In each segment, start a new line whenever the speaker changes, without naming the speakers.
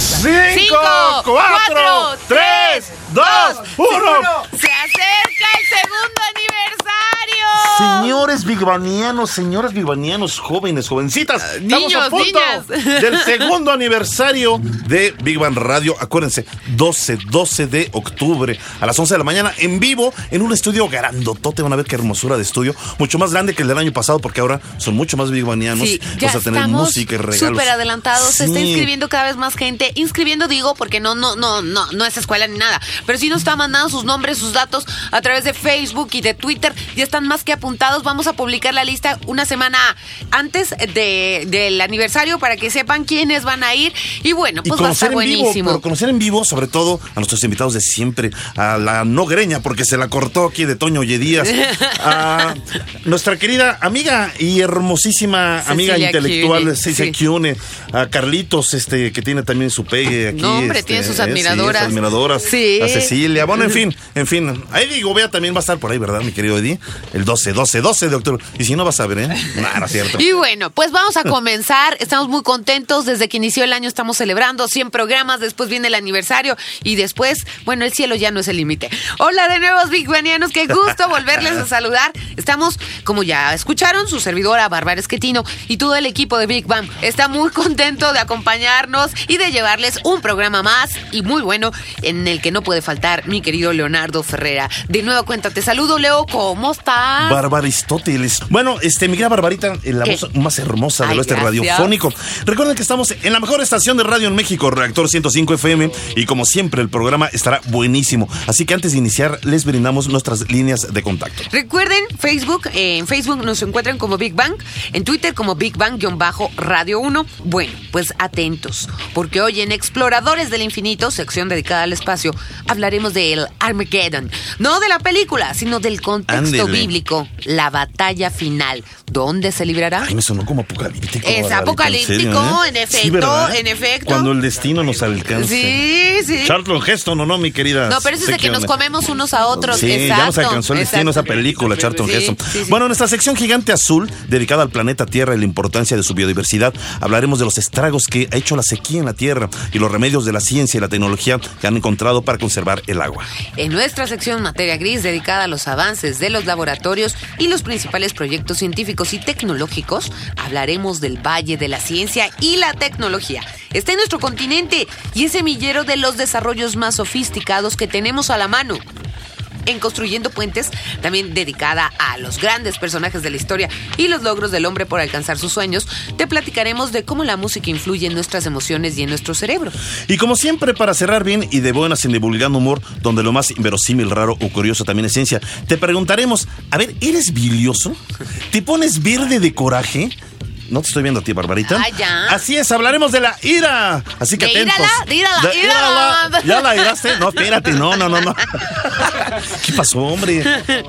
Radio Big Bang.
Cinco, cuatro, tres, dos, uno.
Se acerca el segundo aniversario.
Señores bigbanianos, señoras bigbanianos, jóvenes, jovencitas, estamos
niños,
a punto
niñas.
del segundo aniversario de Big Bang Radio. Acuérdense, 12, 12 de octubre a las 11 de la mañana en vivo en un estudio grandotote. Van a ver qué hermosura de estudio, mucho más grande que el del año pasado porque ahora son mucho más bigbanianos.
Sí, ya
Vamos a tener
estamos
música y regalos.
súper adelantados. Se está inscribiendo cada vez más gente. Inscribiendo digo porque no, no, no, no, no es escuela ni nada. Pero sí nos está mandando sus nombres, sus datos a través de Facebook y de Twitter. Ya están más que apuntados. Vamos a publicar la lista una semana antes de, del aniversario para que sepan quiénes van a ir. Y bueno,
Y
pues va a estar
conocer en vivo,
buenísimo.
pero conocer en vivo, sobre todo a nuestros invitados de siempre, a la no greña, porque se la cortó aquí de Toño Yedías, a nuestra querida amiga y hermosísima amiga
Cecilia
intelectual Cecilia
sí.
Kiune, a Carlitos, este, que tiene también su pegue aquí.
No, hombre,
este,
tiene sus
eh, sí,
admiradoras.
admiradoras.
Sí.
A Cecilia, bueno, en fin, en fin. Ahí digo, vea, también va a estar por ahí, ¿verdad, mi querido Eddie? El 12, 12, 12 de octubre. Y si no vas a ver, ¿eh? No, no es cierto.
Y bueno, pues vamos a comenzar. Estamos muy contentos. Desde que inició el año estamos celebrando 100 programas. Después viene el aniversario. Y después, bueno, el cielo ya no es el límite. Hola de nuevo, Big Banianos. Qué gusto volverles a saludar. Estamos, como ya escucharon, su servidora Bárbara Esquetino y todo el equipo de Big Bang está muy contento de acompañarnos y de llevarles un programa más y muy bueno en el que no puede faltar mi querido Leonardo Ferrera. De nuevo cuenta, te saludo, Leo. ¿Cómo estás?
Barbaristóteles. Bueno, este, mi querida Barbarita, eh, la
¿Qué?
voz más hermosa del oeste radiofónico. Recuerden que estamos en la mejor estación de radio en México, Reactor 105 FM, y como siempre, el programa estará buenísimo. Así que antes de iniciar, les brindamos nuestras líneas de contacto.
Recuerden, Facebook, eh, en Facebook nos encuentran como Big Bang, en Twitter como Big Bang-Radio 1. Bueno, pues atentos, porque hoy en Exploradores del Infinito, sección dedicada al espacio, hablaremos del Armageddon. No de la película, sino del contexto
Ándele.
Bíblico, la batalla final. ¿Dónde se librará?
Ay, me sonó como apocalíptico.
Es apocalíptico,
serio, ¿eh?
en efecto, en efecto.
Cuando el destino nos alcance.
Sí, sí.
Charlton Heston, ¿o no, mi querida?
No, pero eso es de que nos comemos unos a otros.
Sí, ya nos
exacto,
alcanzó el destino esa
exacto.
película, Charlton
Sí,
Heston.
sí.
Bueno, en nuestra sección Gigante Azul, dedicada al planeta Tierra y la importancia de su biodiversidad, hablaremos de los estragos que ha hecho la sequía en la Tierra y los remedios de la ciencia y la tecnología que han encontrado para conservar el agua.
En nuestra sección Materia Gris, dedicada a los avances de los laboratorios y los principales proyectos científicos y tecnológicos, hablaremos del Valle de la Ciencia y la Tecnología. Está en nuestro continente y es semillero de los desarrollos más sofisticados que tenemos a la mano. En Construyendo Puentes, también dedicada a los grandes personajes de la historia y los logros del hombre por alcanzar sus sueños, te platicaremos de cómo la música influye en nuestras emociones y en nuestro cerebro.
Y como siempre, para cerrar bien y de buenas en divulgando humor, donde lo más inverosímil, raro o curioso también es ciencia, te preguntaremos, a ver, ¿eres bilioso? ¿Te pones verde de coraje? No te estoy viendo a ti, Barbarita.
Ah, ya.
Así es, hablaremos de la ira. Así que
¿De
atentos.
írala? ¿De írala? ¡Írala!
¿Ya la iraste? No, espérate, no, no, no, no. ¿Qué pasó, hombre?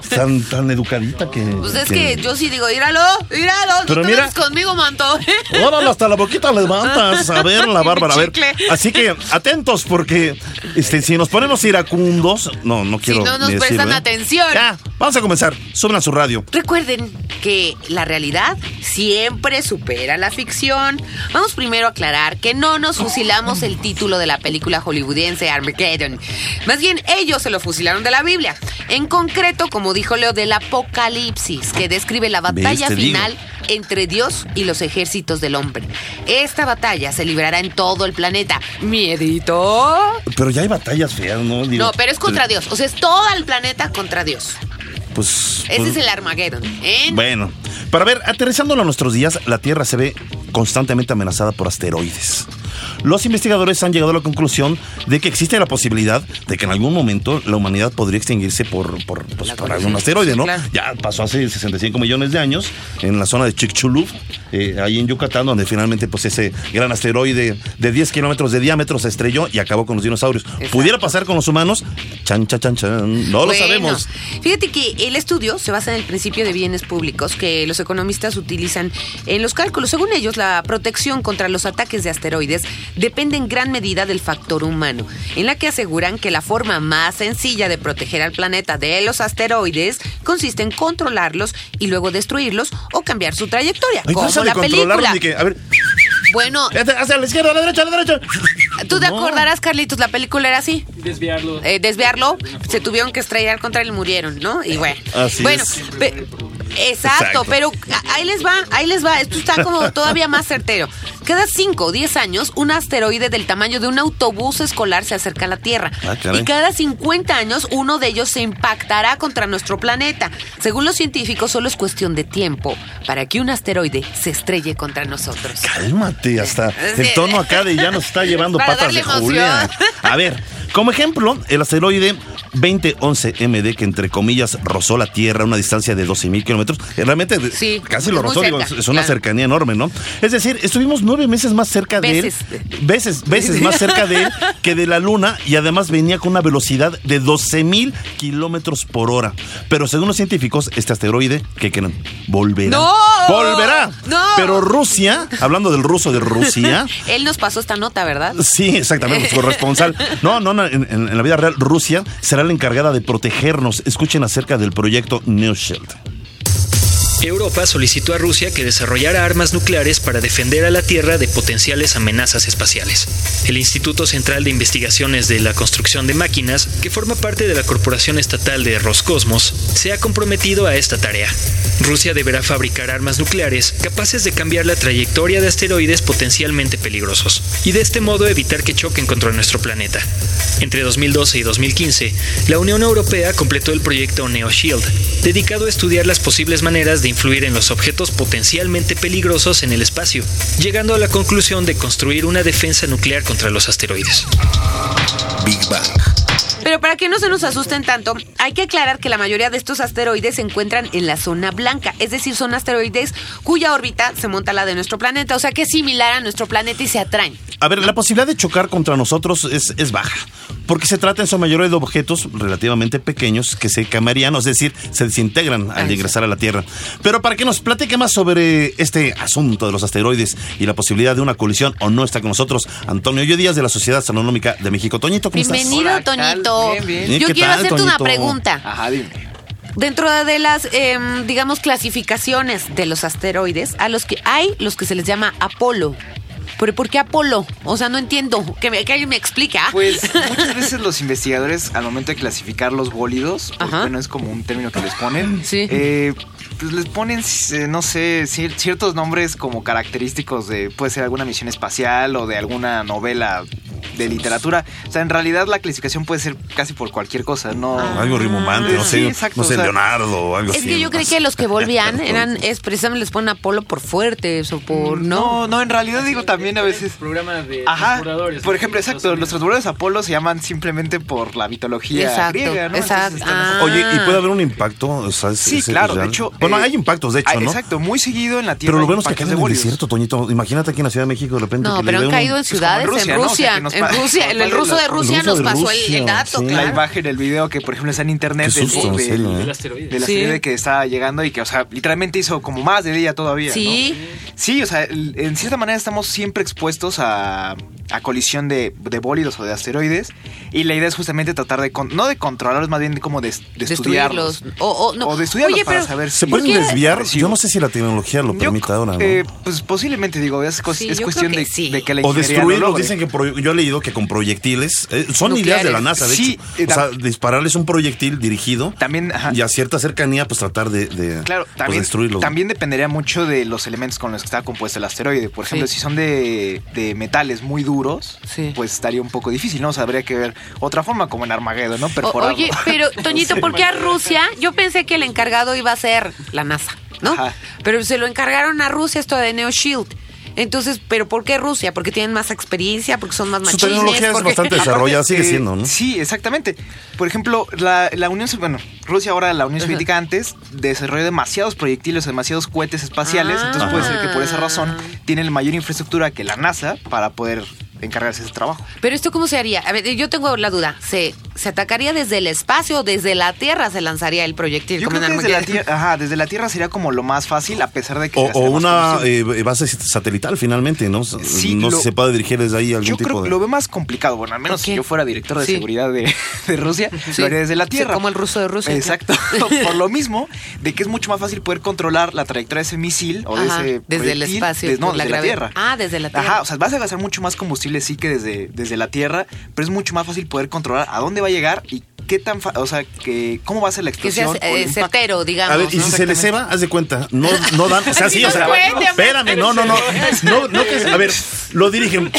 Tan, tan educadita que...
Pues es que yo sí digo, íralo, íralo, no
Pero
te
mira-
conmigo, manto.
Órale, hasta la boquita levantas. A ver, la Bárbara, a ver. Así que atentos, porque este, si nos ponemos iracundos, no, no quiero.
no nos prestan
¿eh?
atención.
Ya, vamos a comenzar. Suben a su radio.
Recuerden que la realidad siempre supera la ficción. Vamos primero a aclarar que no nos fusilamos el título de la película hollywoodense Armageddon. Más bien, ellos se lo fusilaron de la Biblia. En concreto, como dijo Leo, del Apocalipsis, que describe la batalla final entre Dios y los ejércitos del hombre. Esta batalla se librará en todo el planeta. ¿Miedito?
Pero ya hay batallas feas, ¿no? Digo,
No, pero es contra Dios. O sea, es todo el planeta contra Dios.
Pues.
Ese
pues,
es el Armageddon. ¿eh?
Bueno, para ver, aterrizándolo a nuestros días, la Tierra se ve constantemente amenazada por asteroides. Los investigadores han llegado a la conclusión de que existe la posibilidad de que en algún momento la humanidad podría extinguirse por, por, pues, por algún asteroide, ¿no?
claro.
Ya pasó hace 65 millones de años en la zona de Chicxulub, eh, ahí en Yucatán, donde finalmente pues ese gran asteroide de 10 kilómetros de diámetro se estrelló y acabó con los dinosaurios.
Exacto.
Pudiera pasar con los humanos, Chan, chan, chan, chan. No lo sabemos.
Fíjate que el estudio se basa en el principio de bienes públicos que los economistas utilizan en los cálculos. Según ellos, la protección contra los ataques de asteroides depende en gran medida del factor humano, en la que aseguran que la forma más sencilla de proteger al planeta de los asteroides consiste en controlarlos y luego destruirlos o cambiar su trayectoria,
Ay,
como la película.
ni que- a ver,
Bueno,
hacia la izquierda, a la derecha, a la derecha.
tú te
No.
acordarás, Carlitos, la película era así.
Desviarlo.
eh, desviarlo, se tuvieron que estrellar contra él y murieron, ¿no? Y bueno.
Así
bueno,
es.
pe- exacto,
Exacto.
pero ahí les va, ahí les va. Esto está como todavía más certero. Cada 5 o 10 años, un asteroide del tamaño de un autobús escolar se acerca a la Tierra.
Ah,
y cada 50 años, uno de ellos se impactará contra nuestro planeta. Según los científicos, solo es cuestión de tiempo para que un asteroide se estrelle contra nosotros.
Cálmate, hasta el tono acá de ya nos está llevando patas de. Julia. A ver, como ejemplo, el asteroide 2011 MD, que entre comillas rozó la Tierra a una distancia de 12 mil kilómetros, eh, realmente
Sí,
casi lo rozó, digo, es una
claro.
cercanía enorme, ¿no? Es decir, estuvimos nueve meses más cerca de él, veces, veces más cerca de él que de la Luna y además venía con una velocidad de 12 mil kilómetros por hora. Pero según los científicos, este asteroide, ¿qué creen? Volverá.
¡No!
¡Volverá!
¡No!
Pero Rusia, hablando del ruso de Rusia,
Él nos pasó esta nota, ¿verdad?
Sí, exactamente, su corresponsal. No, no, no, en, en- la vida real, Rusia será la encargada de protegernos. Escuchen acerca del proyecto Neo Shield.
Europa solicitó a Rusia que desarrollara armas nucleares para defender a la Tierra de potenciales amenazas espaciales. El Instituto Central de Investigaciones de la Construcción de Máquinas, que forma parte de la Corporación Estatal de Roscosmos, se ha comprometido a esta tarea. Rusia deberá fabricar armas nucleares capaces de cambiar la trayectoria de asteroides potencialmente peligrosos y de este modo evitar que choquen contra nuestro planeta. Entre 2012 y 2015, la Unión Europea completó el proyecto NeoShield, dedicado a estudiar las posibles maneras de influir en los objetos potencialmente peligrosos en el espacio, llegando a la conclusión de construir una defensa nuclear contra los asteroides.
Big Bang.
Pero para que no se nos asusten tanto, hay que aclarar que la mayoría de estos asteroides se encuentran en la zona blanca, es decir, son asteroides cuya órbita se monta a la de nuestro planeta, o sea que es similar a nuestro planeta y se atraen.
A ver, la posibilidad de chocar contra nosotros es, es baja, porque se trata en su mayoría de objetos relativamente pequeños que se quemarían, es decir, se desintegran al
Ay,
ingresar a la Tierra. Pero para que nos platique más sobre este asunto de los asteroides y la posibilidad de una colisión o no está con nosotros, Antonio Yo Díaz de la Sociedad Astronómica de México. Toñito, ¿cómo estás?
Bienvenido,
Hola, ¿qué tal?
Toñito.
Bien, bien.
Yo
¿Qué
quiero
tal,
hacerte una pregunta.
Ajá, dime.
Dentro de las, em, digamos, clasificaciones de los asteroides, a los que hay los que se les llama Apolo. ¿Pero por qué Apolo? O sea, no entiendo. Que, me- que alguien me explique. ¿ah?
Pues muchas veces los investigadores al momento de clasificar los bólidos, pues, bueno, es como un término que les ponen,
Sí.
eh, pues les ponen, eh, no sé, cier- ciertos nombres como característicos de, puede ser alguna misión espacial o de alguna novela de literatura. O sea, en realidad la clasificación puede ser casi por cualquier cosa, no...
Algo rimomante, no
Sí,
sé,
exacto,
no sé,
o sea,
Leonardo o algo
Es
así.
que yo creí que los que volvían eran, es precisamente les ponen Apolo por fuertes o por, ¿no?
No, no, en realidad digo también a veces...
Programa de
Ajá, por ejemplo, exacto, los transbordadores Apolo se llaman simplemente por la mitología
Exacto,
griega, ¿no?
exacto.
están
Ah.
Oye, ¿y puede haber un impacto? O sea, es-
Sí,
es- es
claro, de
real? Bueno,
eh,
hay impactos, de hecho,
ah,
¿no?
Exacto, muy seguido en la Tierra.
Pero lo es que caen en el desierto, Toñito. Imagínate aquí en la Ciudad de México de repente.
No,
que
pero
le
han caído
un-
en ciudades,
en Rusia,
en
¿no? O sea,
Rusia.
nos
en Rusia, en el ruso de
la-
Rusia nos
de
pasó el- el,
Rusia,
dato,
sí.
La
claro.
imagen, el video que, por ejemplo, está en internet del,
susto,
de-
serio, ¿eh?
Del asteroide.
del
Sí.
que estaba llegando y que, o sea, literalmente hizo como más de día todavía.
Sí.
¿no? Sí, o sea, en cierta manera estamos siempre expuestos a, a colisión de, de bólidos o de asteroides. Y la idea es justamente tratar de, con- no de controlarlos, más bien de como de, de estudiarlos.
O, o, no.
O de estudiarlos
Oye,
para
pero
saber
¿Se pueden desviar? Yo no sé si la tecnología lo
Yo,
permite ahora, ¿no?
eh, pues posiblemente, digo, es, cos-
Sí,
es
yo
cuestión
creo
de,
que sí.
de que la
o
ingeniería lo
destruirlos,
logre.
dicen que pro- yo he leído que con proyectiles, eh, son
Nucleares.
ideas de la NASA, de
Sí,
hecho.
eh,
O sea,
tam-
dispararles un proyectil dirigido
También, ajá.
y a cierta cercanía, pues tratar de, de,
Claro,
pues,
también,
destruirlos.
también dependería mucho de los elementos con los que está compuesto el asteroide. Por ejemplo,
Sí.
si son de, de metales muy duros,
Sí.
pues estaría un poco difícil, ¿no? O sea, habría que ver otra forma, como en Armageddon, ¿no?
O-
Perforarlo.
oye, pero Toñito, ¿por qué a Rusia? Yo pensé que el encargado iba a ser la NASA, ¿no?
Ajá.
Pero se lo encargaron a Rusia esto de Neo Shield. Entonces, ¿pero por qué Rusia? ¿Porque tienen más experiencia? ¿Porque son más
Su
machines?
tecnología es
¿Porque-
bastante desarrollada, sigue siendo, ¿no?
Sí, exactamente. Por ejemplo, la, la Unión, bueno, Rusia ahora, la Unión. Soviética antes, desarrolló demasiados proyectiles, demasiados cohetes espaciales.
Ah.
Entonces puede ser que por esa razón tienen mayor infraestructura que la NASA para poder encargarse de ese trabajo.
Pero esto cómo se haría? A ver, yo tengo la duda. ¿Se, se atacaría desde el espacio o desde la Tierra se lanzaría el proyectil?
Yo creo que desde la, tierra, ajá, desde la Tierra sería como lo más fácil, a pesar de que...
O, una
combustible.
eh, base satelital finalmente, ¿no?
Sí,
no
lo-
se puede dirigir desde ahí algún
Yo
tipo
creo
de...
que lo veo más complicado. Bueno, al menos
¿Por
si yo fuera director de
Sí.
seguridad de, de Rusia,
Sí.
lo haría desde la
Sí,
Tierra.
como el ruso de Rusia,
Exacto. Por lo mismo, de que es mucho más fácil poder controlar la trayectoria de ese misil o
Ajá,
de ese
desde el espacio,
no,
la
desde la,
gravedad.
Tierra.
Ah, desde la Tierra.
Ajá, o sea, vas a gastar mucho más combustible sí que desde, desde la Tierra, pero es mucho más fácil poder controlar a dónde va a llegar y qué tan, fa- o sea, que cómo va a ser la
Que sea
explosión. o el
eh, certero, digamos.
A ver, y
¿no?
si se le ceba, haz de cuenta, no, no dan, o sea,
Así
sí,
no
o sea,
hombre.
espérame, no, no, no, no, no que, a ver, lo dirigen,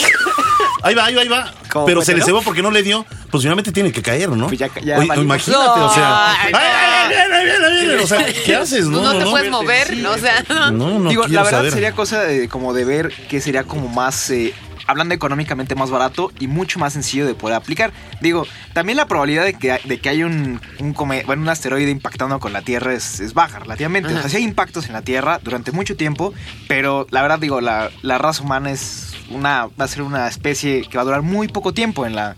ahí va, ahí va, ahí va,
¿Cómo
pero se le
no?
cebó porque no le dio, pues finalmente tiene que caer, ¿no?
Pues ya- ya
Oye, imagínate, o sea,
Ay,
ay, ay, viene, ahí viene, ahí viene, o sea, ¿qué haces?
Pues
No,
no,
no,
te
no,
puedes mover, ¿no? o sea,
no, no
Digo, la verdad
saber.
sería cosa de, como de ver que sería como más, eh, hablando económicamente más barato y mucho más sencillo de poder aplicar. Digo, también la probabilidad de que, de que haya un, un, come- bueno, un asteroide impactando con la Tierra es, es baja relativamente. O sea, sí hay impactos en la Tierra durante mucho tiempo, pero la verdad digo, la, la raza humana es una, va a ser una especie que va a durar muy poco tiempo en la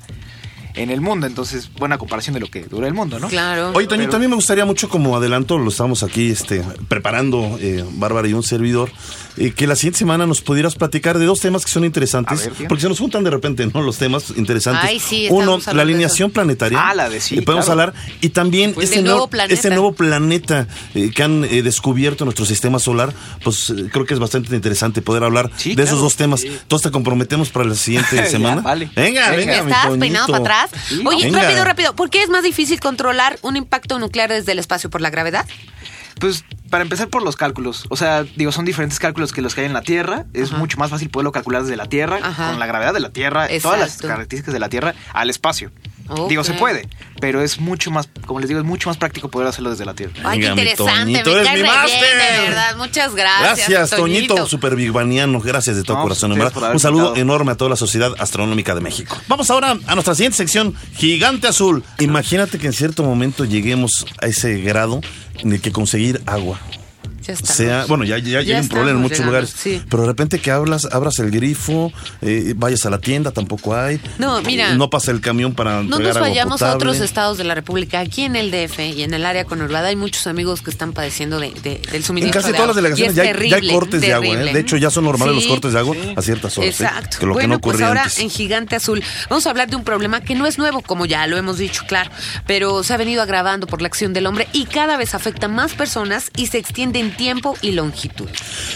en el mundo, entonces buena comparación de lo que dura el mundo, ¿no?
claro.
Oye, Toño,
Pero-
también me gustaría mucho como adelanto, lo estamos aquí este, preparando, eh, Bárbara y un servidor, eh, que la siguiente semana nos pudieras platicar de dos temas que son interesantes,
A ver, bien.
porque se nos juntan de repente, ¿no? Los temas interesantes.
Ay, sí,
Uno, la alineación planetaria.
Ah, la de sí,
Le podemos
claro.
hablar. Y también
Pues
este, nuevo,
planeta.
este nuevo planeta eh, que han eh, descubierto en nuestro sistema solar, pues eh, creo que es bastante interesante poder hablar
Sí,
de
claro.
esos dos temas. Entonces te comprometemos para la siguiente
Ya,
semana.
vale.
Venga,
Venga.
venga,
¿Estás
Toñito.
peinado para atrás? Oye,
venga.
rápido, rápido. ¿Por qué es más difícil controlar un impacto nuclear desde el espacio por la gravedad?
Pues para empezar por los cálculos. O sea, digo, son diferentes cálculos que los que hay en la Tierra. Es
Ajá.
mucho más fácil poderlo calcular desde la Tierra,
Ajá.
con la gravedad de la Tierra, todas las características de la Tierra, al espacio. Digo, se puede, pero es mucho más, como les digo, es mucho más práctico poder hacerlo desde la Tierra.
Ay, qué interesante.
Toñito,
me
eres mi
bien,
máster.
de verdad. Muchas gracias.
Gracias, Toñito, super bigbaniano. Gracias de todo
No,
corazón. Un saludo
invitado.
enorme a toda la sociedad astronómica de México. Vamos ahora a nuestra siguiente sección, Gigante Azul. Imagínate que en cierto momento lleguemos a ese grado en el que conseguir agua
Ya está.
sea, bueno, ya, ya,
Ya
hay un problema en muchos
llegando,
lugares,
sí.
pero de repente que hablas, abras el grifo, eh, vayas a la tienda, tampoco hay.
No, mira.
No pasa el camión para
No nos vayamos a otros estados de la República. Aquí en el DF y en el área conurbada hay muchos amigos que están padeciendo de, de- del
En
suministro
casi
de
todas las
agua.
delegaciones
Y
ya hay,
terrible,
ya hay cortes de agua. ¿eh? De hecho, ya son normales los cortes de agua a ciertas horas. ¿eh?
Exacto.
Que lo que
bueno,
no
pues ahora
antes.
en Gigante Azul vamos a hablar de un problema que no es nuevo, como ya lo hemos dicho, claro, pero se ha venido agravando por la acción del hombre y cada vez afecta más personas y se extiende en tiempo y longitud.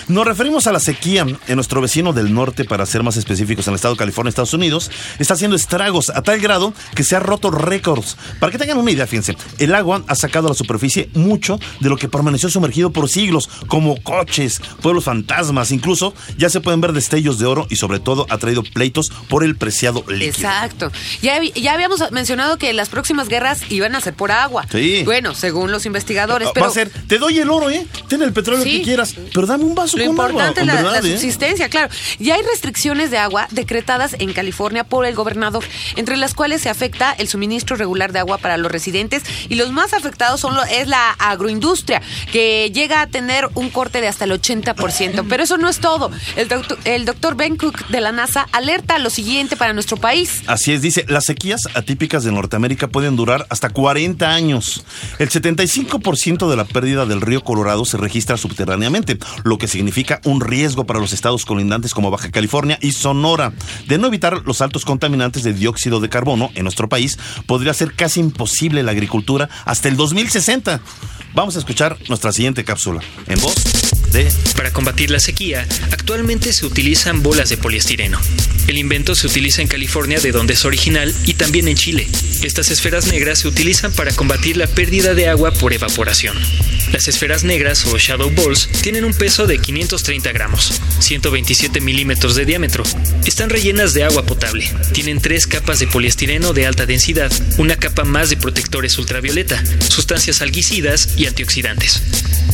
Nos referimos a la sequía en nuestro vecino del norte, para ser más específicos, en el estado de California, Estados Unidos, está haciendo estragos a tal grado que se ha roto récords. Para que tengan una idea, fíjense, el agua ha sacado a la superficie mucho de lo que permaneció sumergido por siglos, como coches, pueblos fantasmas, incluso ya se pueden ver destellos de oro y sobre todo ha traído pleitos por el preciado líquido.
Exacto. Ya, ya habíamos mencionado que las próximas guerras iban a ser por agua.
Sí.
Bueno, según los investigadores,
Va
pero
a ser, te doy el oro, ¿eh? Ten el petróleo
Sí.
que quieras, pero dame un vaso
Lo
con
importante
agua,
es la,
verdad,
la
¿eh?
subsistencia, claro. Ya hay restricciones de agua decretadas en California por el gobernador, entre las cuales se afecta el suministro regular de agua para los residentes y los más afectados son lo, es la agroindustria, que llega a tener un corte de hasta el 80%. Pero eso no es todo. El doctor, el doctor Ben Cook de la NASA alerta lo siguiente para nuestro país.
Así es, dice, las sequías atípicas de Norteamérica pueden durar hasta 40 años. El 75% de la pérdida del río Colorado se registra subterráneamente, lo que significa un riesgo para los estados colindantes como Baja California y Sonora. De no evitar los altos contaminantes de dióxido de carbono en nuestro país, podría ser casi imposible la agricultura hasta el 2060. Vamos a escuchar nuestra siguiente cápsula en voz de
Para combatir la sequía, actualmente se utilizan bolas de poliestireno. El invento se utiliza en California, de donde es original, y también en Chile. Estas esferas negras se utilizan para combatir la pérdida de agua por evaporación. Las esferas negras o shadow balls tienen un peso de 530 gramos, 127 milímetros de diámetro. Están rellenas de agua potable. Tienen tres capas de poliestireno de alta densidad, una capa más de protectores ultravioleta, sustancias algicidas y antioxidantes.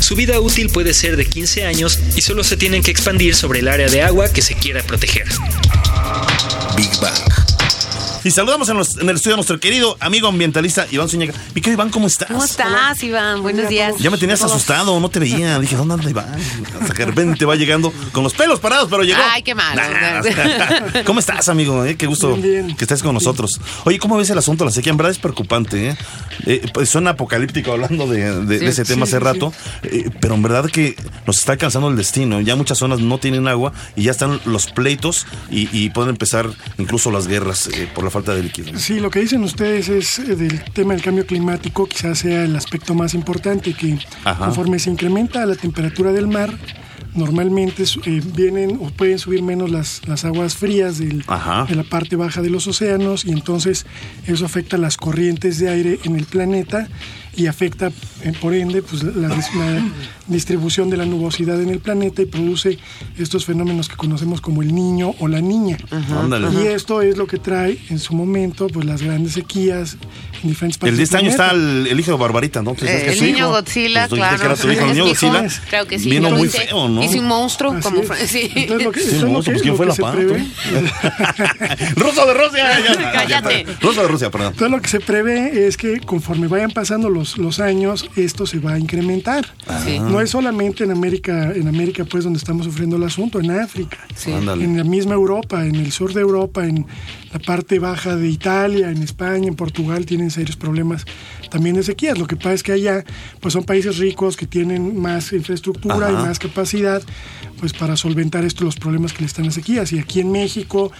Su vida útil puede ser de 15 años y solo se tienen que expandir sobre el área de agua que se quiera proteger.
Big Bang.
Y saludamos en, los- en el estudio a nuestro querido amigo ambientalista Iván Zúñiga. Mi querido Iván, ¿cómo estás?
¿Cómo estás, Iván? Buenos días.
Ya me tenías asustado, no te veía. Dije, ¿dónde anda Iván? Hasta que de repente va llegando con los pelos parados, pero llegó.
Ay, qué malo.
Nah. ¿Cómo estás, amigo? Eh, Qué gusto
Bien, bien.
que estés con nosotros. Oye, ¿cómo ves el asunto de la sequía? En verdad es preocupante, ¿eh? Eh, pues suena apocalíptico hablando de, de- de ese tema hace rato, eh, pero en verdad que nos está alcanzando el destino. Ya muchas zonas no tienen agua y ya están los pleitos y, y pueden empezar incluso las guerras eh, por la falta de líquido.
Sí, lo que dicen ustedes es eh, del tema del cambio climático, quizás sea el aspecto más importante, que
Ajá.
conforme se incrementa la temperatura del mar, normalmente eh, vienen o pueden subir menos las, las aguas frías del- de la parte baja de los océanos y entonces eso afecta las corrientes de aire en el planeta y afecta eh, por ende pues, la, dis- la distribución de la nubosidad en el planeta y produce estos fenómenos que conocemos como el niño o la niña. Y esto es lo que trae en su momento pues las grandes sequías en diferentes partes
El de este año está el, el hijo de Barbarita, ¿no? ¿Tú sabes
Eh,
que
el niño
hijo?
Godzilla,
Pues dijiste
claro.
que era tu hijo, el niño Godzilla.
Creo que sí.
Vino muy
hice.
feo, ¿no?
Hice un monstruo. Como,
es.
fue- sí.
Entonces, lo que,
Sí,
esto es lo
monstruo, pues, ¿quién fue la pata? Ruso de Rusia.
Cállate.
Ruso de Rusia, perdón.
Entonces lo que se prevé es que conforme vayan pasando los, los años, esto se va a incrementar.
Sí.
No es solamente en América, en América pues donde estamos sufriendo el asunto, en África,
Sí.
En la misma Europa, en el sur de Europa, en la parte baja de Italia, en España, en Portugal tienen serios problemas también de sequías. Lo que pasa es que allá pues son países ricos que tienen más infraestructura y
Ajá.
más capacidad pues para solventar esto los problemas que le están las sequías. Y aquí en México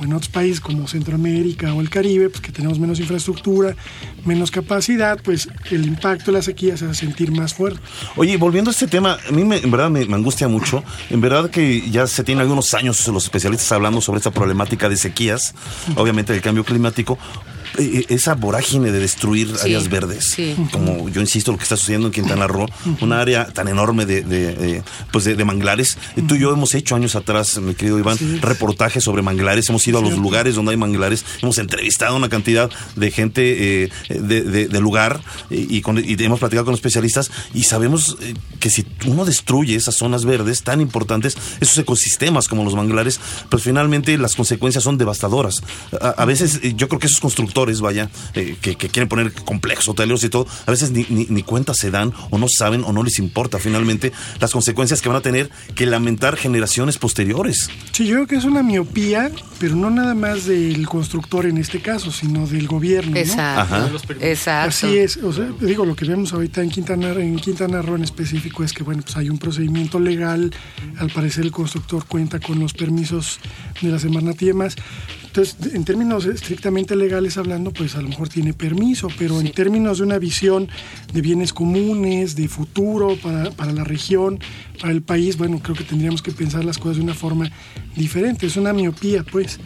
o en otros países como Centroamérica o el Caribe, pues que tenemos menos infraestructura, menos capacidad, pues el impacto de la sequía se hace sentir más fuerte.
Oye, volviendo a este tema, a mí me- en verdad me, me angustia mucho. En verdad que ya se tienen algunos años los especialistas hablando sobre esta problemática de sequías, obviamente del cambio climático. Eh, eh, Esa vorágine de destruir
Sí,
áreas verdes,
sí.
como yo insisto, lo que está sucediendo en Quintana Roo, una área tan enorme de, de, eh, pues de, de manglares. Tú y yo hemos hecho años atrás, mi querido Iván, reportajes sobre manglares. Hemos ido a los lugares donde hay manglares, hemos entrevistado a una cantidad de gente eh, de, de- de lugar y, con- y hemos platicado con especialistas y sabemos que si uno destruye esas zonas verdes tan importantes, esos ecosistemas como los manglares, pues finalmente las consecuencias son devastadoras. A, a veces yo creo que esos constructores, vaya, eh, que, que quieren poner complejos hoteleros y todo, a veces ni, ni, ni cuenta se dan o no saben o no les importa finalmente las consecuencias que van a tener que lamentar generaciones posteriores.
Sí, yo creo que es una miopía, pero no nada más del constructor en este caso, sino del gobierno. ¿no?
Exacto.
Ajá.
Exacto.
Así es, o sea, digo, lo que vemos ahorita en Quintana, en Quintana Roo en específico es que, bueno, pues hay un procedimiento legal, al parecer el constructor cuenta con los permisos de la Semarnat y demás. Entonces, en términos estrictamente legales hablando, pues a lo mejor tiene permiso, pero en términos de una visión de bienes comunes, de futuro para, para la región, para el país, bueno, creo que tendríamos que pensar las cosas de una forma diferente. Es una miopía, pues.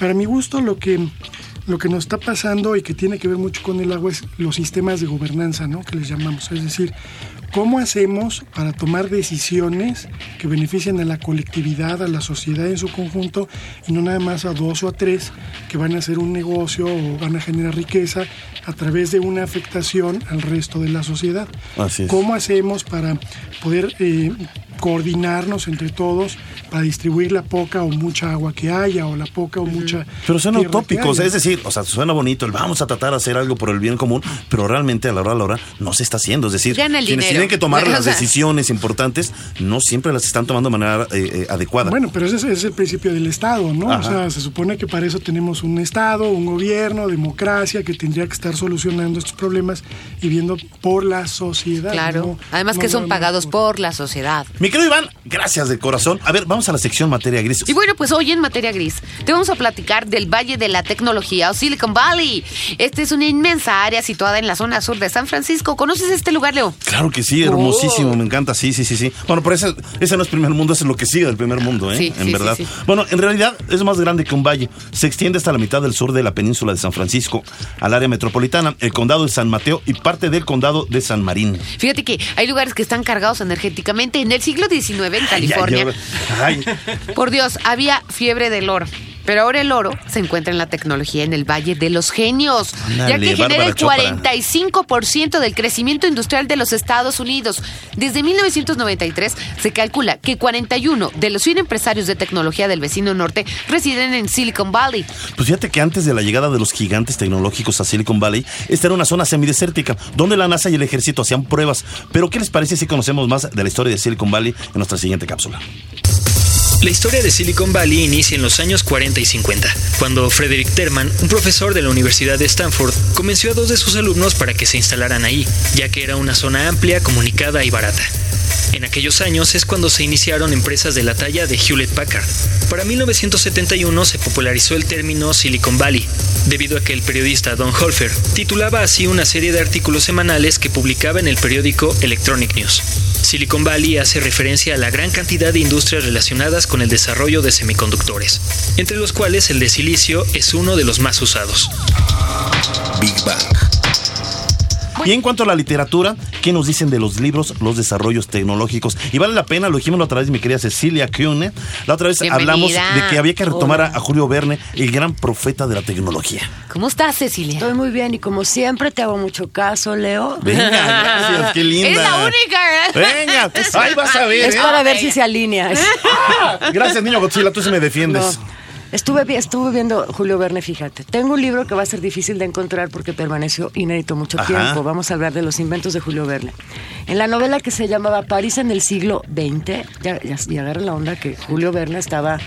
Para mi gusto, lo que lo que nos está pasando y que tiene que ver mucho con el agua es los sistemas de gobernanza, ¿no? Que les llamamos. Es decir, ¿cómo hacemos para tomar decisiones que beneficien a la colectividad, a la sociedad en su conjunto y no nada más a dos o a tres que van a hacer un negocio o van a generar riqueza a través de una afectación al resto de la sociedad?
Así es.
¿Cómo hacemos para poder eh, coordinarnos entre todos para distribuir la poca o mucha agua que haya o la poca o mucha
Pero suena
tierra que
utópico, o sea,
haya?
es decir, o sea, suena bonito el vamos a tratar de hacer algo por el bien común, pero realmente a la hora a la hora no se está haciendo. Es decir, quienes
dinero.
tienen que tomar las
decisiones
importantes no siempre las están tomando de manera eh, eh, adecuada.
Bueno, pero ese es, ese es el principio del Estado, ¿no?
Ajá.
O sea, se supone que para eso tenemos un Estado, un gobierno, democracia, que tendría que estar solucionando estos problemas y viendo por la sociedad.
Claro.
¿no?
Además
No
que son pagados por la sociedad.
Mi querido Iván, gracias de corazón. A ver, vamos a la sección materia gris.
Y bueno, pues hoy en materia gris te vamos a platicar del Valle de la Tecnología o Silicon Valley. Esta es una inmensa área situada en la zona sur de San Francisco. ¿Conoces este lugar, Leo?
Claro que sí, hermosísimo,
Oh.
me encanta, sí, sí, sí, sí. Bueno, pero ese, ese no es primer mundo, ese es lo que sigue del primer mundo, ¿eh?
Sí,
en
sí,
verdad.
sí.
Bueno, en realidad es más grande que un valle. Se extiende hasta la mitad del sur de la península de San Francisco, al área metropolitana, el condado de San Mateo y parte del condado de San Marín.
Fíjate que hay lugares que están cargados energéticamente. En el siglo XIX en California,
ay.
Por Dios, había fiebre del oro. Pero ahora el oro se encuentra en la tecnología en el Valle de los Genios, ya que genera el
Chopra.
45% del crecimiento industrial de los Estados Unidos. Desde 1993 se calcula que 41 de los 100 empresarios de tecnología del vecino norte residen en Silicon Valley.
Pues fíjate que antes de la llegada de los gigantes tecnológicos a Silicon Valley, esta era una zona semidesértica, donde la NASA y el ejército hacían pruebas. Pero ¿qué les parece si conocemos más de la historia de Silicon Valley en nuestra siguiente cápsula?
La historia de Silicon Valley inicia en los años 40 y 50, cuando Frederick Terman, un profesor de la Universidad de Stanford, convenció a dos de sus alumnos para que se instalaran ahí, ya que era una zona amplia, comunicada y barata. En aquellos años es cuando se iniciaron empresas de la talla de Hewlett Packard. Para 1971 se popularizó el término Silicon Valley, debido a que el periodista Don Holfer titulaba así una serie de artículos semanales que publicaba en el periódico Electronic News. Silicon Valley hace referencia a la gran cantidad de industrias relacionadas con el desarrollo de semiconductores, entre los cuales el de silicio es uno de los más usados.
Big Bang. Y en cuanto a la literatura, ¿qué nos dicen de los libros, los desarrollos tecnológicos? Y vale la pena, lo dijimos la otra vez, mi querida Cecilia Kuhne. La otra vez
Bienvenida.
hablamos de que había que retomar a, Julio Verne, el gran profeta de la tecnología.
¿Cómo estás, Cecilia?
Estoy muy bien y como siempre te hago mucho caso, Leo.
Venga, gracias, qué linda.
Eres la única, ¿eh?
Venga, ahí vas a ver.
Es
¿eh?
para ver
venga.
si se alinea.
Gracias, niño Godzilla, tú sí me defiendes.
No. Estuve, vi- estuve viendo Julio Verne, fíjate. Tengo un libro que va a ser difícil de encontrar porque permaneció inédito mucho
Ajá.
tiempo. Vamos a hablar de los inventos de Julio Verne. En la novela que se llamaba París en el siglo XX, ya, ya, ya agarran la onda que Julio Verne estaba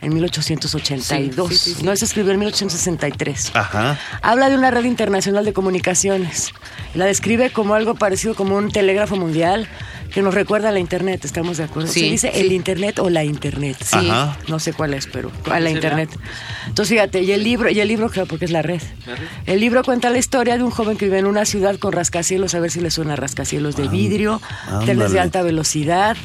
en 1882.
Sí, sí, sí, sí.
No se escribió en 1863.
Ajá.
Habla de una red internacional de comunicaciones. La describe como algo parecido como un telégrafo mundial que nos recuerda a la Internet, ¿estamos de acuerdo?
Sí,
Se dice
sí.
el Internet o la Internet.
Sí. Ajá.
No sé cuál es, pero a la Internet. Entonces, fíjate, y el libro, y el libro, claro, porque es la red. El libro cuenta la historia de un joven que vive en una ciudad con rascacielos, a ver si le suena rascacielos de vidrio, trenes de alta velocidad.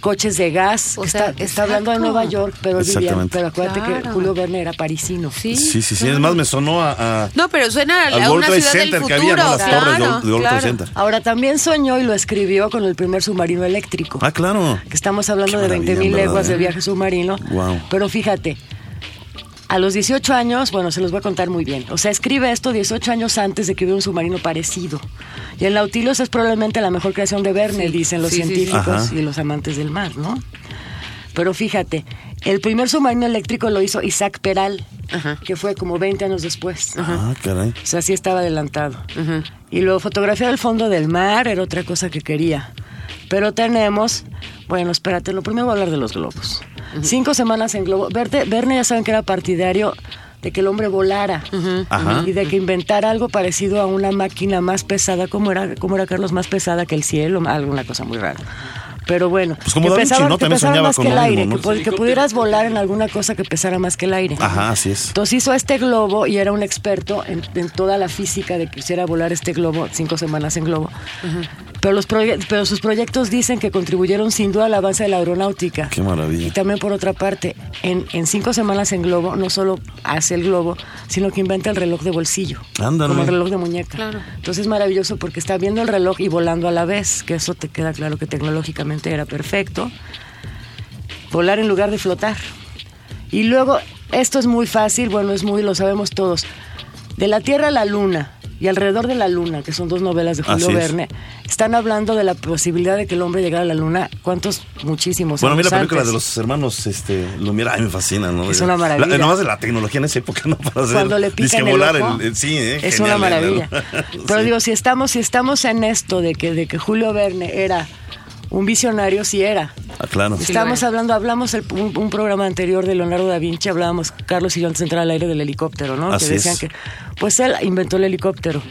Coches de gas,
O
que
sea,
está, está hablando de. Nueva York, pero
Exactamente.
pero acuérdate que. Julio Verne era parisino.
Sí.
Sí, sí, sí. Es más, me sonó a, a-
No, pero suena a, a una
Trade
ciudad
Center
del
que
futuro.
había, ¿no? Las
claro,
torres del World Trade
claro.
Center.
Ahora también soñó y lo escribió con el primer submarino eléctrico.
Ah, claro.
Que estamos hablando
Qué
de
maravilla,
20 mil
¿verdad,
leguas
eh?
de viaje submarino.
Guau.
Pero fíjate, a los 18 años, bueno, se los voy a contar muy bien. O sea, escribe esto 18 años antes de que hubiera un submarino parecido. Y el Nautilus es probablemente la mejor creación de Verne,
Sí,
dicen los
sí, sí, sí.
científicos
Ajá.
y los amantes del mar, ¿no? Pero fíjate, el primer submarino eléctrico lo hizo Isaac Peral,
Ajá.
que fue como 20 años después.
Ah, caray.
O sea, sí estaba adelantado. Y luego fotografiar el fondo del mar era otra cosa que quería. Pero tenemos, bueno, espérate, lo primero voy a hablar de los globos. Cinco semanas en globo. Verte, Verne ya saben que era partidario de que el hombre volara
Ajá.
y de que inventara algo parecido a una máquina más pesada, como era, como era Carlos, más pesada que el cielo, alguna cosa muy rara. Pero bueno,
Pues como
que que pesara
soñaba
más
con
que el aire,
mismo,
que,
¿no?
pu- que pudieras volar en alguna cosa que pesara más que el aire.
Ajá, así es.
Entonces hizo este globo y era un experto en, en toda la física de que quisiera volar este globo, cinco semanas en globo. Pero, los pero sus proyectos dicen que contribuyeron sin duda al avance de la aeronáutica.
Qué maravilla.
Y también por otra parte, en, en cinco semanas en globo, no solo hace el globo, sino que inventa el reloj de bolsillo.
Ándale.
Como el reloj de muñeca.
Claro.
Entonces es maravilloso porque está viendo el reloj y volando a la vez, que eso te queda claro que tecnológicamente era perfecto. Volar en lugar de flotar. Y luego, esto es muy fácil, bueno, es muy, lo sabemos todos. De la Tierra a la Luna y alrededor de la Luna, que son dos novelas de Julio
es.
Verne, están hablando de la posibilidad de que el hombre llegara a la Luna. ¿Cuántos? Muchísimos.
Bueno, a mí la película
antes.
de los hermanos este, Lumière, ay, me fascina, ¿no?
Es una maravilla.
La, nomás de la tecnología en esa época, ¿no? Para hacer,
Cuando le pican el
volar
ojo,
el- sí, ¿eh?
es
Genial,
una maravilla.
¿no?
Pero
Sí.
digo, si estamos, si estamos en esto de que, de que Julio Verne era un visionario, sí era.
Ah, claro.
Sí.
Estamos hablando, hablamos el- un, un programa anterior de Leonardo da Vinci, hablábamos, Carlos y yo antes de entrar al aire del helicóptero, ¿no?
Así
que decían
es.
que, pues él inventó el helicóptero,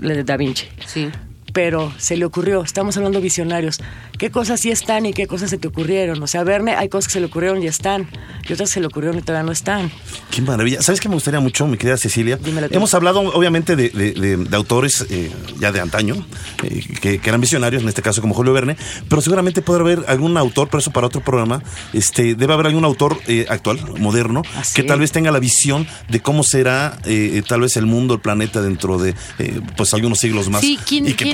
el de da Vinci.
Sí.
Pero se le ocurrió, estamos hablando visionarios. ¿Qué cosas sí están y qué cosas se te ocurrieron? O sea, a Verne hay cosas que se le ocurrieron y están, y otras que se le ocurrieron y todavía no están.
Qué maravilla. ¿Sabes qué me gustaría mucho, mi querida Cecilia? Hemos hablado, obviamente, de, de- de- de autores eh, ya de antaño, eh, que, que eran visionarios, en este caso como Julio Verne, pero seguramente puede haber algún autor, pero eso para otro programa, este, debe haber algún autor eh, actual, moderno, que tal vez tenga la visión de cómo será eh, eh, tal vez el mundo, el planeta dentro de eh, pues algunos siglos más.
Sí, ¿quién-
y que
quién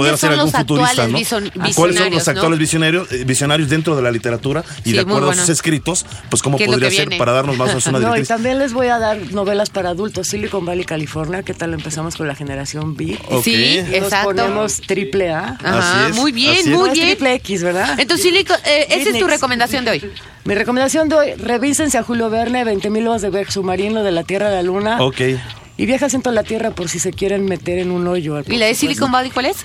¿Cuáles son los
no?
actuales visionarios, eh, visionarios dentro de la literatura y
Sí,
de acuerdo a sus escritos, pues cómo
¿Qué es lo
podría ser para darnos más o menos una
No, y
directriz?
también les voy a dar novelas para adultos. Silicon Valley, California. ¿Qué tal empezamos con la generación Beat?
Ok.
Sí,
Nos
exacto.
ponemos triple A.
Ajá,
Así es,
muy bien,
así es.
No
muy bien.
triple X, ¿verdad?
Entonces, eh, esa es tu recomendación de hoy.
Mi recomendación de hoy, revísense a Julio Verne, 20.000 horas de viaje submarino de la Tierra a la Luna.
Ok.
Y viaja de la Tierra por si se quieren meter en un hoyo.
¿Y la de Silicon Valley cuál es?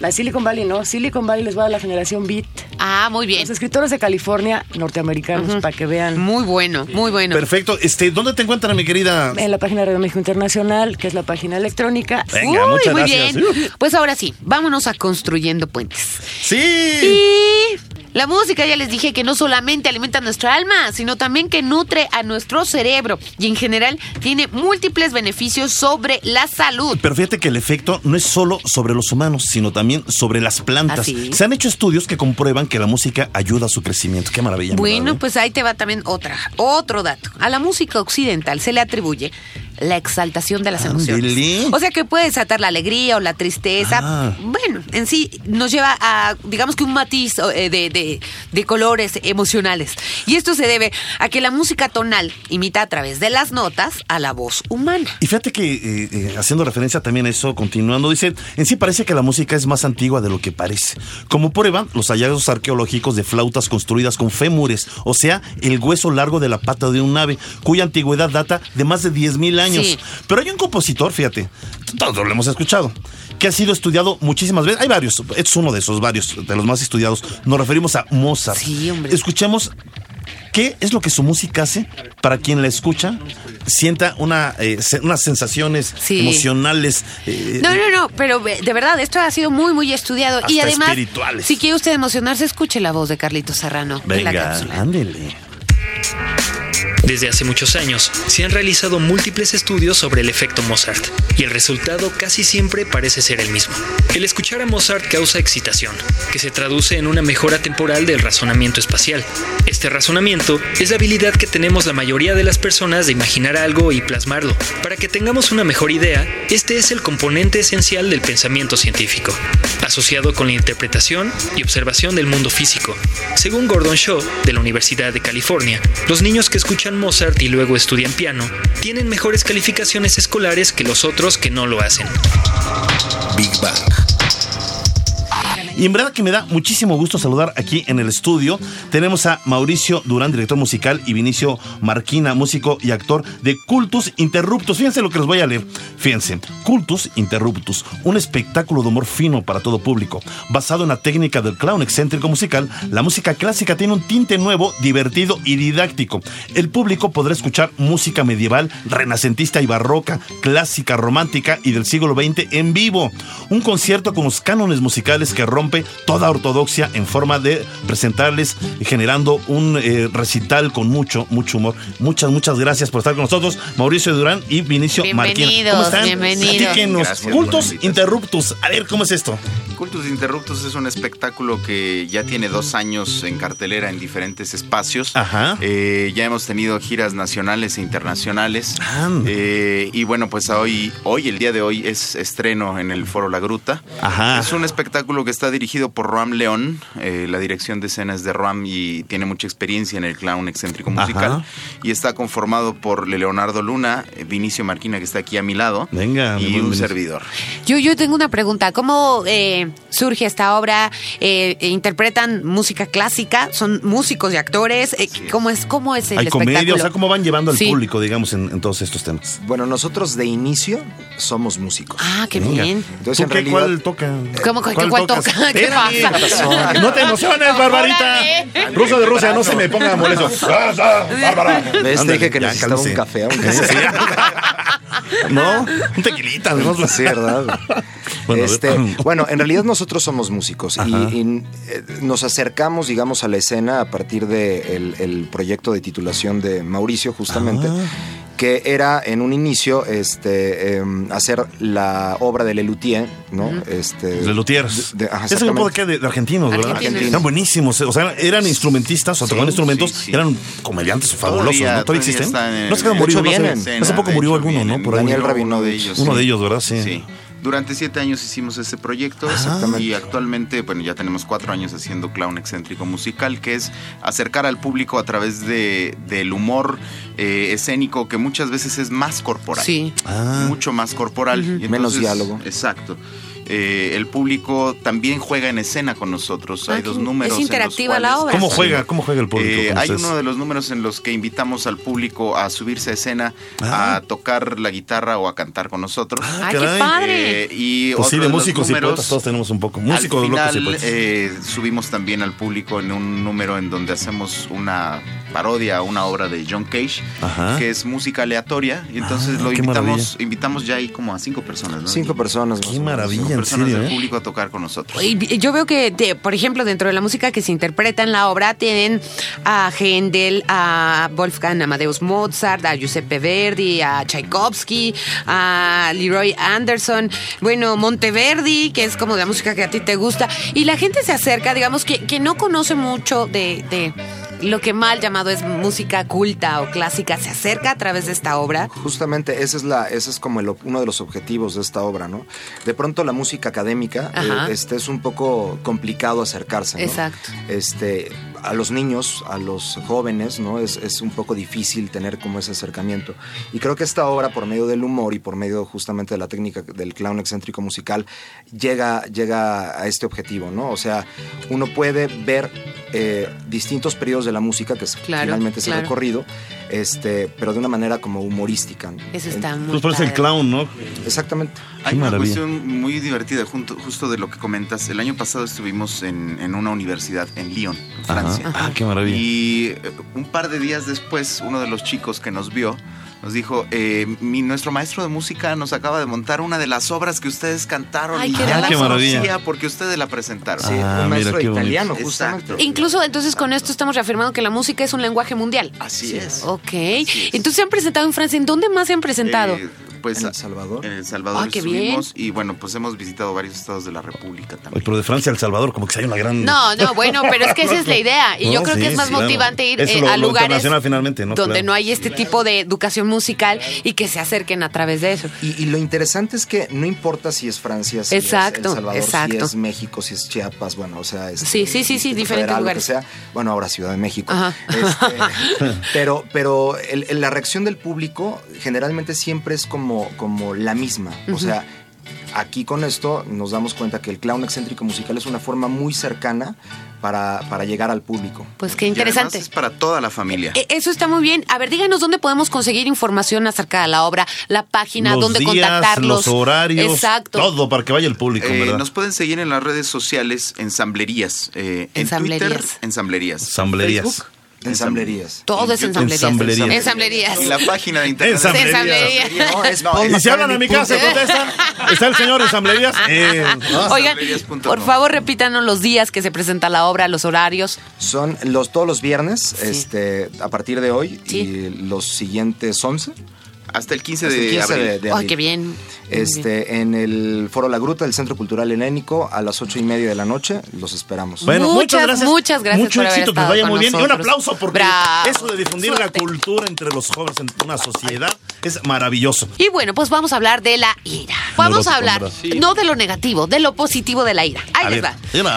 La Silicon Valley, no. Silicon Valley les va a la generación Beat.
Ah, muy bien.
Los escritores de California, norteamericanos, para que vean.
Muy bueno, muy bueno.
Perfecto. Este, ¿dónde te encuentran, mi querida?
En la página de Radio México Internacional, que es la página electrónica.
Venga,
Uy,
muchas
muy
gracias.
bien. Pues ahora sí, vámonos a construyendo puentes.
Sí.
Y la música, ya les dije que no solamente alimenta nuestra alma, sino también que nutre a nuestro cerebro y en general tiene múltiples beneficios sobre la salud.
Pero fíjate que el efecto no es solo sobre los humanos, sino también sobre las plantas. Se han hecho estudios que comprueban que la música ayuda a su crecimiento. Qué maravilla.
Bueno, pues ahí te va también otra, otro dato. A la música occidental se le atribuye la exaltación de las emociones. O sea que puede desatar la alegría o la tristeza.
Ah.
Bueno, en sí nos lleva a, digamos que un matiz eh, de, de- de colores emocionales. Y esto se debe a que la música tonal imita a través de las notas a la voz humana.
Y fíjate que, eh, eh, haciendo referencia también a eso, continuando, dice, en sí parece que la música es más antigua de lo que parece. Como prueba, los hallazgos arqueológicos de flautas construidas con fémures, o sea, el hueso largo de la pata de un ave, cuya antigüedad data de más de 10.000 años.
Sí.
Pero hay un compositor, fíjate, todos lo hemos escuchado, que ha sido estudiado muchísimas veces. Hay varios, es uno de esos varios, de los más estudiados. Nos referimos a Mozart.
Sí, hombre.
Escuchemos ¿Qué es lo que su música hace para quien la escucha sienta una, eh, unas sensaciones
Sí.
emocionales? eh,
No, no, no, pero eh, de verdad, esto ha sido muy, muy estudiado. y además,
espirituales.
si quiere usted emocionarse, escuche la voz de Carlitos Serrano en la
Venga,
cápsula.
ándele.
Desde hace muchos años se han realizado múltiples estudios sobre el efecto Mozart y el resultado casi siempre parece ser el mismo. El escuchar a Mozart causa excitación, que se traduce en una mejora temporal del razonamiento espacial. Este razonamiento es la habilidad que tenemos la mayoría de las personas de imaginar algo y plasmarlo. Para que tengamos una mejor idea, este es el componente esencial del pensamiento científico, asociado con la interpretación y observación del mundo físico. Según Gordon Shaw, de la Universidad de California, los niños que escuchan Mozart y luego estudian piano tienen mejores calificaciones escolares que los otros que no lo hacen.
Big Bang.
Y en verdad que me da muchísimo gusto saludar aquí en el estudio. Tenemos a Mauricio Durán, director musical, y Vinicio Marquina, músico y actor de Cultus Interruptus. Fíjense lo que les voy a leer. Fíjense, Cultus Interruptus, un espectáculo de humor fino para todo público. Basado en la técnica del clown excéntrico musical, la música clásica tiene un tinte nuevo, divertido y didáctico. El público podrá escuchar música medieval, renacentista y barroca, clásica, romántica y del siglo XX en vivo. Un concierto con los cánones musicales que rompe toda ortodoxia en forma de presentarles, generando un eh, recital con mucho, mucho humor. Muchas, muchas gracias por estar con nosotros, Mauricio Durán y Vinicio.
Bienvenidos,
¿Cómo están?
bienvenidos.
Cultus. Interruptus. A ver, ¿cómo es esto?
Cultus Interruptus es un espectáculo que ya tiene dos años en cartelera en diferentes espacios.
Ajá.
Eh, ya hemos tenido giras nacionales e internacionales.
Ah.
Eh, y bueno, pues hoy, hoy, el día de hoy, es estreno en el Foro La Gruta.
Ajá.
Es un espectáculo que está dirigido por Roam León. Eh, la dirección de escenas de Roam y tiene mucha experiencia en el clown excéntrico musical.
Ajá.
Y está conformado por Leonardo Luna, eh, Vinicio Marquina, que está aquí a mi lado.
Venga,
Y un
Vinicio.
servidor.
Yo, yo tengo una pregunta. ¿Cómo eh, surge esta obra? Eh, ¿Interpretan música clásica? ¿Son músicos y actores? Eh, ¿cómo, es, ¿Cómo es el
Hay
espectáculo?
comedia, o sea, ¿cómo van llevando al
Sí.
público, digamos, en, en todos estos temas?
Bueno, nosotros de inicio somos músicos.
Ah, qué
Venga.
bien.
Entonces,
¿Tú
en
qué,
realidad,
¿Cuál toca?
¿Cómo cuál
tocas?
toca? ¿Qué pasa?
No te emociones, Barbarita. Ruso de Rusia, no se me ponga molesto. Ah, ah, Bárbara.
¿Ves? Te dije que
ya,
necesitaba
cálmese.
un café, aunque
Sí,
sea.
No, un tequilita. ¿no?
Sí, ¿verdad?
Bueno.
Este, bueno, en realidad nosotros somos músicos y,
Ajá.
y, eh, nos acercamos, digamos, a la escena a partir del el proyecto de titulación de Mauricio, justamente.
Ah.
Que era en un inicio este, em, hacer la obra de Lelutier, ¿no? este,
De Lutiers.
de- de- ajá,
¿Ese grupo de? De, de argentinos, ¿verdad?
Argentinos.
Eran buenísimos. O sea, eran instrumentistas, o tocaban
Sí,
instrumentos,
sí, sí.
eran comediantes fabulosos,
Todavía-
¿no? ¿Todavía existen? no se sé.
vienen.
Hace poco murió alguno, ¿no? Por.
Daniel
Uno
Rabinovich.
de ellos.
Uno
sí.
de ellos, ¿verdad? Sí.
Durante siete años hicimos ese proyecto
Exactamente.
y actualmente, bueno, ya tenemos cuatro años haciendo clown excéntrico musical, que es acercar al público a través de, del humor eh, escénico que muchas veces es más corporal.
Sí.
Ah.
Mucho más corporal. Y
Menos diálogo.
Exacto. Eh, el público también juega en escena con nosotros. Hay
Ah,
dos números.
es
en los
interactiva la obra.
¿Cómo juega? ¿Cómo juega el público?
Eh, hay uno de los números en los que invitamos al público a subirse a escena,
Ah.
a tocar la guitarra o a cantar con nosotros.
¡Ay, qué
caray.
padre!
Eh, y
Pues sí, de
los
músicos y
números,
poetas todos tenemos un poco. Músicos,
al
locos y
final,
poetas.
eh, subimos también al público en un número en donde hacemos una parodia a una obra de John Cage,
Ajá.
que es música aleatoria. Y entonces
Ah,
lo invitamos,
maravilla.
invitamos ya ahí como a cinco personas, ¿no?
Cinco personas.
Qué maravilla,
personas
serio,
del
¿eh?
público a tocar con nosotros.
Y yo veo que, de- por ejemplo, dentro de la música que se interpreta en la obra, tienen a Händel, a Wolfgang Amadeus Mozart, a Giuseppe Verdi, a Tchaikovsky, a Leroy Anderson, bueno, Monteverdi, que es como de la música que a ti te gusta. Y la gente se acerca, digamos, que, que no conoce mucho de, de lo que mal llamado es música culta o clásica, se acerca a través de esta obra.
Justamente ese es la, ese es como el uno de los objetivos de esta obra, ¿no? De pronto la música académica eh, este es un poco complicado acercarse, ¿no?
Exacto.
Este, a los niños, a los jóvenes, ¿no? Es, es un poco difícil tener como ese acercamiento. Y creo que esta obra, por medio del humor y por medio justamente de la técnica del clown excéntrico musical, llega, llega a este objetivo, ¿no? O sea, uno puede ver eh, distintos periodos de la música, que es
Claro,
finalmente ese
claro.
recorrido, este, pero de una manera como humorística. ¿no?
Eso está muy
Pues parece el clown, ¿no?
Exactamente.
Hay
Qué
una
maravilla.
cuestión muy divertida, junto- justo de lo que comentas. El año pasado estuvimos en, en una universidad en Lyon, en
Ajá.
Francia.
Ah, qué maravilla.
Y eh, un par de días después, uno de los chicos que nos vio nos dijo, eh, mi, nuestro maestro de música nos acaba de montar una de las obras que ustedes cantaron
Ay,
y
qué
ya la
Qué maravilla.
conocía porque ustedes la presentaron.
Sí,
Ah,
un
mira,
maestro
bonito.
italiano,
Exacto.
justamente.
Incluso entonces con esto estamos reafirmando que la música es un lenguaje mundial.
Así es.
Ok.
es.
Entonces se han presentado en Francia. ¿En dónde más se han presentado?
Eh, pues
En El Salvador.
En El Salvador
Ah, qué
estuvimos y bueno, pues hemos visitado varios estados de la República también.
pero de Francia a El Salvador, como que hay una gran.
no, no, bueno, pero es que esa es la idea. Y yo creo
sí,
que es más
sí, claro.
motivante ir eh,
lo-
a lugares
internacional finalmente, ¿no?
donde
Claro.
no hay este tipo de educación musical y que se acerquen a través de eso.
Y, y lo interesante es que no importa si es Francia, si
Exacto,
es El Salvador,
exacto.
si es México, si es Chiapas, bueno, o sea, es
Sí, sí, sí, sí, diferentes
federal, lo
lugares.
que sea. Bueno, ahora Ciudad de México.
Ajá.
Este, pero pero el- el- la reacción del público generalmente siempre es como, como la misma. O sea, aquí con esto nos damos cuenta que el clown excéntrico musical es una forma muy cercana para, para llegar al público.
Pues qué
Y
interesante.
es para toda la familia.
E- Eso está muy bien. A ver, díganos dónde podemos conseguir información acerca de la obra, la página,
los
dónde
días,
contactarlos.
los horarios,
Exacto.
todo para que vaya el público,
Eh,
¿verdad?
nos pueden seguir en las redes sociales, ensamblerías. Eh, en
Ensamblerías.
Twitter, ensamblerías.
Asamblerías.
Facebook,
Ensamblerías.
Todo es ensamblerías.
Ensamblerías.
Ensamblerías.
Y la página de internet.
Ensamblerías.
Ensamblerías.
No, es
No,
Y si hablan a mi casa, contestan. Está el señor Ensamblerías. Eh, ¿no?
Oigan,
Ensamblerías.com.
por favor, repítanos los días que se presenta la obra, los horarios.
Son los, todos los viernes, este, a partir de hoy,
Sí.
y los siguientes 11.
Hasta el 15
hasta el
de
15
abril.
de, de
Ay, qué bien.
Este, en el Foro La Gruta del Centro Cultural Helénico a las ocho y media de la noche. Los esperamos.
Bueno, muchas,
Muchas,
gracias.
muchas gracias
Mucho
por haber
éxito, que vaya muy bien. Y un aplauso porque
Bravo.
eso de difundir
Suerte.
la cultura entre los jóvenes en una sociedad es maravilloso.
Y bueno, pues vamos a hablar de la ira. Vamos a hablar no de lo negativo, de lo positivo de la ira. Ahí les va.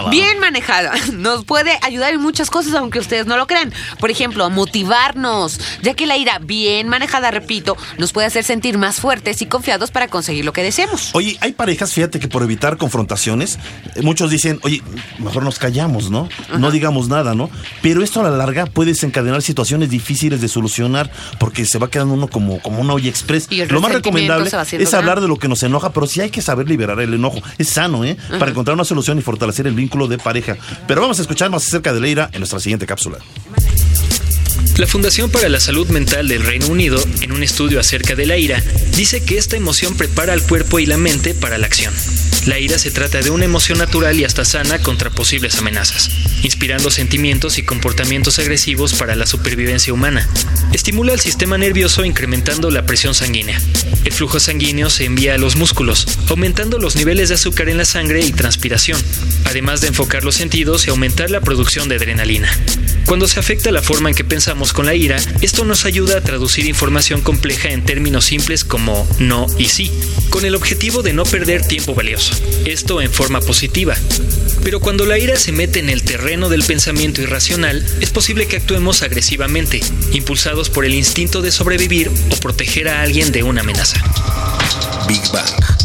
Bien manejada. Nos puede ayudar en muchas cosas, aunque ustedes no lo crean. Por ejemplo, a motivarnos, ya que la ira bien manejada, repito, nos puede hacer sentir más fuertes y confiados para conseguir lo que deseemos.
Oye, hay parejas, fíjate que por evitar confrontaciones, eh, muchos dicen, oye, mejor nos callamos, ¿no? No digamos nada, ¿no? Pero esto a la larga puede desencadenar situaciones difíciles de solucionar porque se va quedando uno como, como una olla express.
Y
Lo más recomendable es hablar
grande.
de lo que nos enoja, pero sí hay que saber liberar el enojo. Es sano, ¿eh? Para encontrar una solución y fortalecer el vínculo de pareja. Pero vamos a escuchar más acerca de la ira en nuestra siguiente cápsula.
La Fundación para la Salud Mental del Reino Unido, en un estudio acerca de la ira, dice que esta emoción prepara al cuerpo y la mente para la acción. La ira se trata de una emoción natural y hasta sana contra posibles amenazas, inspirando sentimientos y comportamientos agresivos para la supervivencia humana. Estimula el sistema nervioso incrementando la presión sanguínea. El flujo sanguíneo se envía a los músculos, aumentando los niveles de azúcar en la sangre y transpiración, además de enfocar los sentidos y aumentar la producción de adrenalina. Cuando se afecta la forma en que pensamos con la ira, esto nos ayuda a traducir información compleja en términos simples como no y sí, con el objetivo de no perder tiempo valioso. Esto en forma positiva. Pero cuando la ira se mete en el terreno del pensamiento irracional, es posible que actuemos agresivamente, impulsados por el instinto de sobrevivir o proteger a alguien de una amenaza.
Big Bang.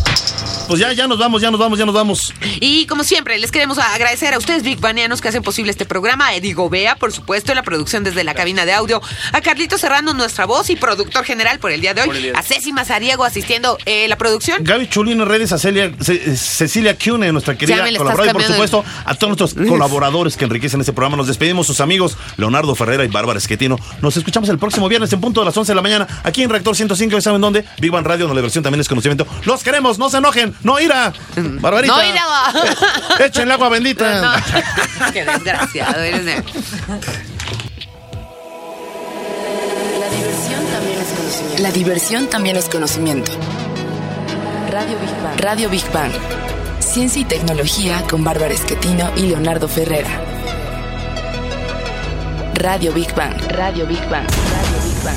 Pues ya, ya nos vamos, ya nos vamos, ya nos vamos.
Y como siempre, les queremos agradecer a ustedes, Big Banianos, que hacen posible este programa. A Edigo Bea, por supuesto, en la producción desde la cabina de audio. A Carlito Serrano, nuestra voz y productor general por el día de hoy. A Ceci Mazariego asistiendo eh, la producción.
Gaby Chulino en redes, a Celia- Ce- Cecilia Cune, nuestra querida colaboradora, y por supuesto a todos nuestros colaboradores que enriquecen este programa. Nos despedimos, sus amigos Leonardo Ferrera y Bárbara Esquetino. Nos escuchamos el próximo viernes en punto de las 11 de la mañana aquí en Reactor 105. ¿Ya saben dónde? Big Bang Radio, donde la versión también es conocimiento. Los queremos, no se enojen, no ira. Barbarita.
No ira.
Eh, Échenle agua bendita.
No. Qué desgraciado eres. de-
La diversión también es conocimiento. La diversión también es conocimiento. Radio Big Bang. Radio Big Bang. Ciencia y tecnología con Bárbara Esquetino y Leonardo Ferrera. Radio Big Bang. Radio Big Bang. Radio Big Bang.